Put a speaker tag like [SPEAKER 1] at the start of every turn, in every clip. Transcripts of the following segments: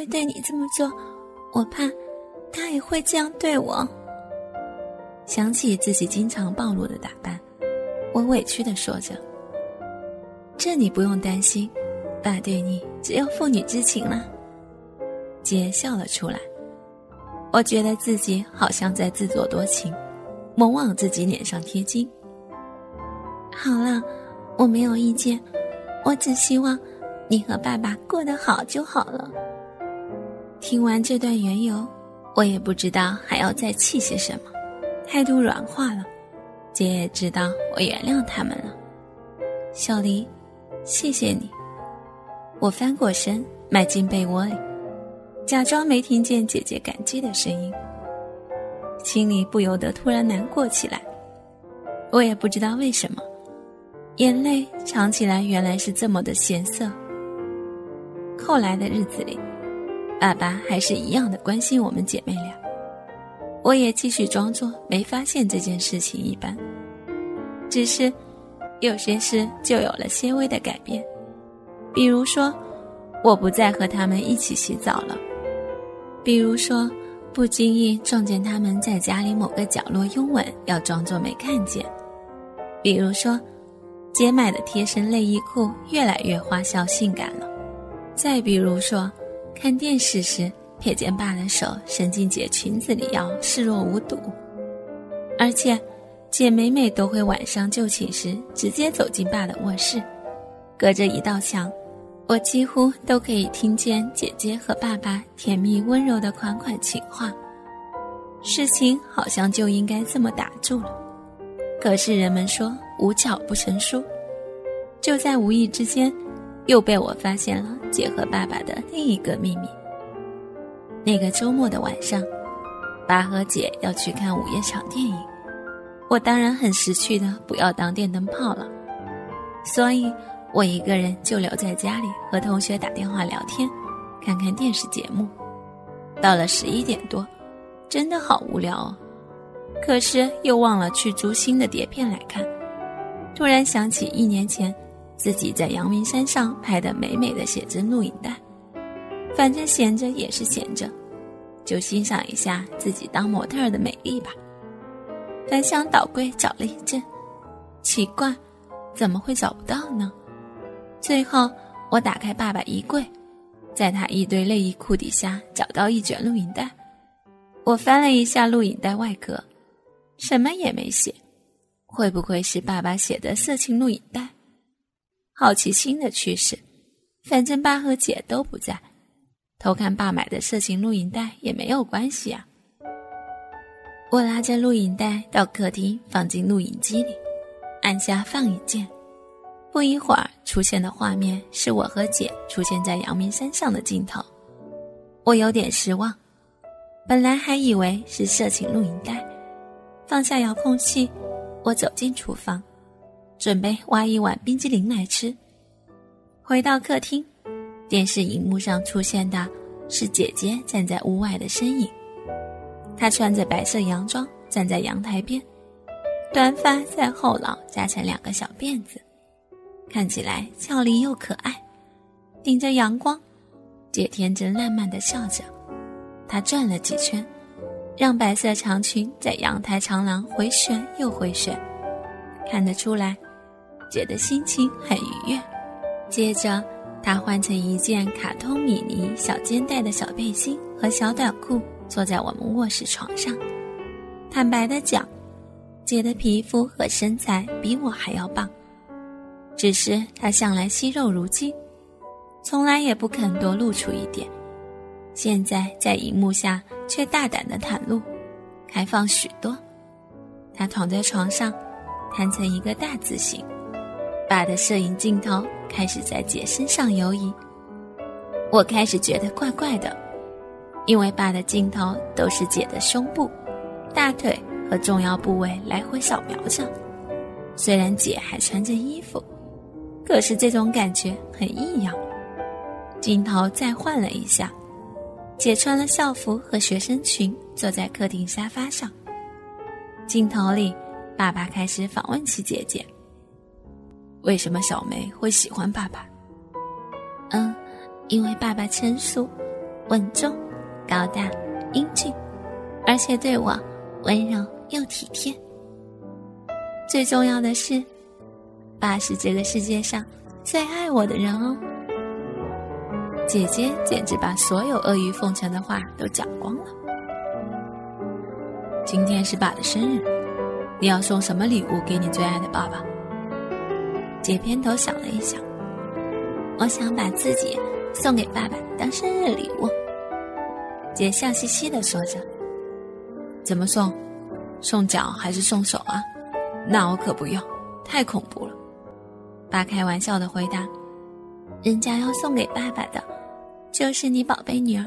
[SPEAKER 1] 会对你这么做，我怕他也会这样对我。想起自己经常暴露的打扮，我委屈的说着：“这你不用担心，爸对你只有父女之情了。”姐笑了出来，我觉得自己好像在自作多情，猛往自己脸上贴金。好了，我没有意见，我只希望你和爸爸过得好就好了。听完这段缘由，我也不知道还要再气些什么。态度软化了，姐也知道我原谅他们了。小黎，谢谢你。我翻过身，埋进被窝里，假装没听见姐姐感激的声音，心里不由得突然难过起来。我也不知道为什么，眼泪尝起来原来是这么的咸涩。后来的日子里，爸爸还是一样的关心我们姐妹俩。我也继续装作没发现这件事情一般，只是有些事就有了些微的改变，比如说我不再和他们一起洗澡了，比如说不经意撞见他们在家里某个角落拥吻，要装作没看见，比如说姐买的贴身内衣裤越来越花哨性感了，再比如说看电视时。瞥见爸的手伸进姐裙子里，要视若无睹。而且，姐每每都会晚上就寝时直接走进爸的卧室，隔着一道墙，我几乎都可以听见姐姐和爸爸甜蜜温柔的款款情话。事情好像就应该这么打住了，可是人们说无巧不成书，就在无意之间，又被我发现了姐和爸爸的另一个秘密。那个周末的晚上，爸和姐要去看午夜场电影，我当然很识趣的不要当电灯泡了，所以我一个人就留在家里和同学打电话聊天，看看电视节目。到了十一点多，真的好无聊哦，可是又忘了去租新的碟片来看。突然想起一年前自己在阳明山上拍的美美的写真录影带。反正闲着也是闲着，就欣赏一下自己当模特儿的美丽吧。翻箱倒柜找了一阵，奇怪，怎么会找不到呢？最后我打开爸爸衣柜，在他一堆内衣裤底下找到一卷录影带。我翻了一下录影带外壳，什么也没写。会不会是爸爸写的色情录影带？好奇心的驱使，反正爸和姐都不在。偷看爸买的色情录影带也没有关系啊！我拉着录影带到客厅，放进录影机里，按下放映键。不一会儿，出现的画面是我和姐出现在阳明山上的镜头。我有点失望，本来还以为是色情录影带。放下遥控器，我走进厨房，准备挖一碗冰激凌来吃。回到客厅。电视荧幕上出现的是姐姐站在屋外的身影，她穿着白色洋装站在阳台边，短发在后脑扎成两个小辫子，看起来俏丽又可爱。顶着阳光，姐天真烂漫的笑着。她转了几圈，让白色长裙在阳台长廊回旋又回旋，看得出来，姐的心情很愉悦。接着。她换成一件卡通米妮小肩带的小背心和小短裤，坐在我们卧室床上。坦白的讲，姐的皮肤和身材比我还要棒，只是她向来惜肉如金，从来也不肯多露出一点。现在在荧幕下却大胆的袒露，开放许多。她躺在床上，摊成一个大字形。爸的摄影镜头开始在姐身上游移，我开始觉得怪怪的，因为爸的镜头都是姐的胸部、大腿和重要部位来回扫描着。虽然姐还穿着衣服，可是这种感觉很异样。镜头再换了一下，姐穿了校服和学生裙，坐在客厅沙发上。镜头里，爸爸开始访问起姐姐。为什么小梅会喜欢爸爸？嗯，因为爸爸成熟，稳重、高大、英俊，而且对我温柔又体贴。最重要的是，爸是这个世界上最爱我的人哦。姐姐简直把所有阿谀奉承的话都讲光了。今天是爸的生日，你要送什么礼物给你最爱的爸爸？姐偏头想了一想，我想把自己送给爸爸当生日礼物。姐笑嘻嘻的说着：“怎么送？送脚还是送手啊？那我可不要，太恐怖了。”爸开玩笑的回答：“人家要送给爸爸的。”就是你宝贝女儿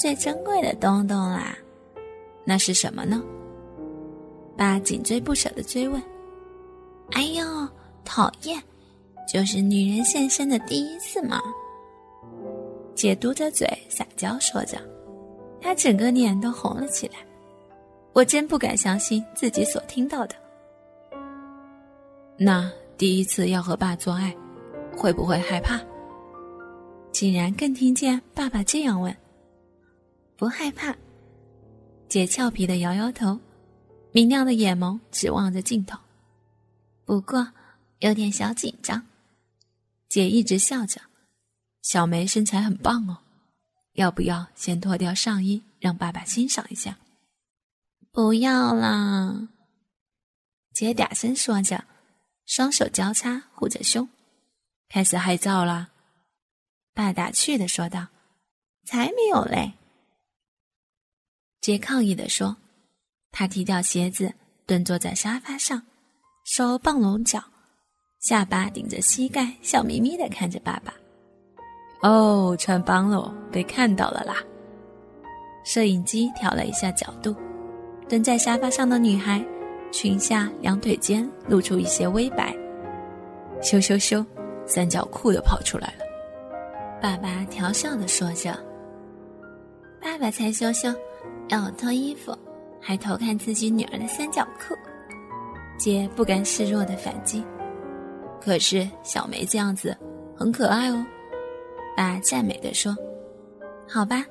[SPEAKER 1] 最珍贵的东东啦，那是什么呢？爸紧追不舍的追问。哎呦，讨厌！就是女人现身的第一次嘛。姐嘟着嘴撒娇说着，她整个脸都红了起来。我真不敢相信自己所听到的。那第一次要和爸做爱，会不会害怕？竟然更听见爸爸这样问：“不害怕？”姐俏皮的摇摇头，明亮的眼眸指望着镜头。不过有点小紧张。姐一直笑着：“小梅身材很棒哦，要不要先脱掉上衣让爸爸欣赏一下？”“不要啦！”姐嗲声说着，双手交叉护着胸，开始害臊啦。爸打趣的说道：“才没有嘞！”杰抗议的说：“他踢掉鞋子，蹲坐在沙发上，手抱拢脚，下巴顶着膝盖，笑眯眯的看着爸爸。”“哦，穿帮了，被看到了啦！”摄影机调了一下角度，蹲在沙发上的女孩裙下两腿间露出一些微白，羞羞羞，三角裤又跑出来了。爸爸调笑的说着：“爸爸才羞羞，让我脱衣服，还偷看自己女儿的三角裤。”姐不甘示弱的反击：“可是小梅这样子很可爱哦。”爸赞美的说：“好吧，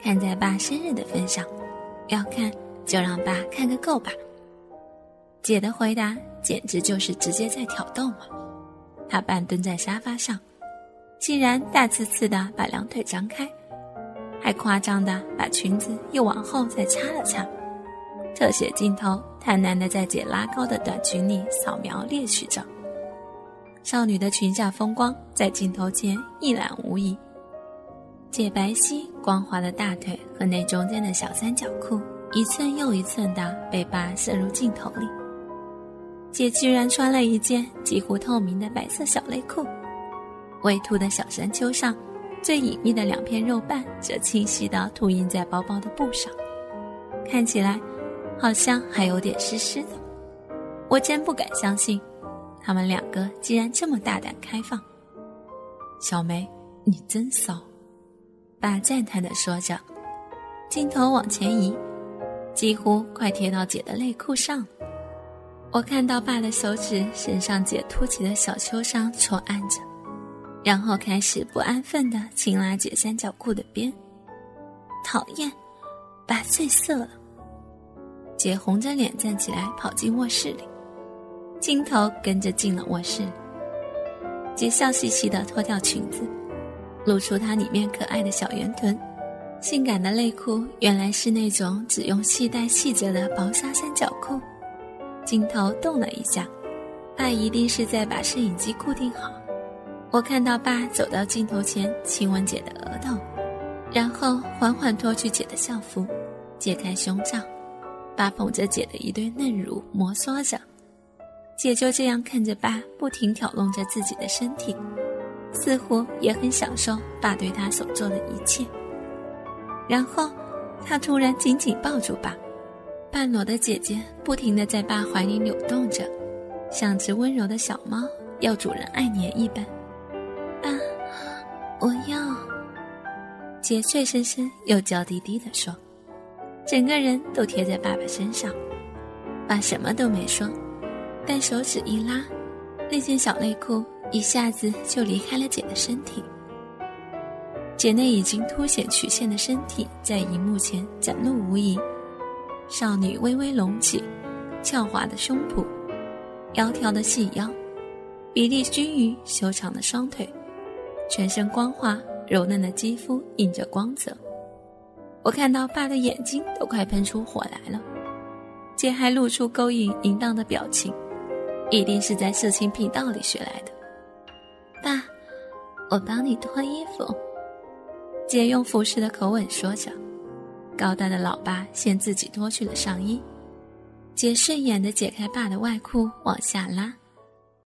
[SPEAKER 1] 看在爸生日的份上，要看就让爸看个够吧。”姐的回答简直就是直接在挑逗嘛！她半蹲在沙发上。竟然大刺刺的把两腿张开，还夸张的把裙子又往后再插了插，特写镜头贪婪的在姐拉高的短裙里扫描猎取着。少女的裙下风光在镜头前一览无遗，姐白皙光滑的大腿和那中间的小三角裤一寸又一寸的被爸射入镜头里。姐居然穿了一件几乎透明的白色小内裤。微凸的小山丘上，最隐秘的两片肉瓣则清晰地涂印在薄薄的布上，看起来好像还有点湿湿的。我真不敢相信，他们两个竟然这么大胆开放。小梅，你真骚！爸赞叹地说着，镜头往前移，几乎快贴到姐的内裤上。我看到爸的手指伸上姐凸起的小丘上戳按着。然后开始不安分的轻拉姐三角裤的边，讨厌，爸最色了。姐红着脸站起来跑进卧室里，镜头跟着进了卧室。姐笑嘻嘻的脱掉裙子，露出她里面可爱的小圆臀，性感的内裤原来是那种只用系带系着的薄纱三角裤。镜头动了一下，爸一定是在把摄影机固定好。我看到爸走到镜头前，亲吻姐的额头，然后缓缓脱去姐的校服，解开胸罩，爸捧着姐的一对嫩乳摩挲着，姐就这样看着爸不停挑弄着自己的身体，似乎也很享受爸对她所做的一切。然后，她突然紧紧抱住爸，半裸的姐姐不停地在爸怀里扭动着，像只温柔的小猫要主人爱黏一般。爸我要，姐脆生生又娇滴滴的说，整个人都贴在爸爸身上。爸什么都没说，但手指一拉，那件小内裤一下子就离开了姐的身体。姐那已经凸显曲线的身体在荧幕前展露无遗，少女微微隆起，翘滑的胸脯，窈窕的细腰，比例均匀修长的双腿，全身光滑柔嫩的肌肤映着光泽。我看到爸的眼睛都快喷出火来了，姐还露出勾引淫荡的表情，一定是在色情频道里学来的。爸，我帮你脱衣服。姐用服侍的口吻说着，高大的老爸先自己脱去了上衣，姐顺眼的解开爸的外裤往下拉。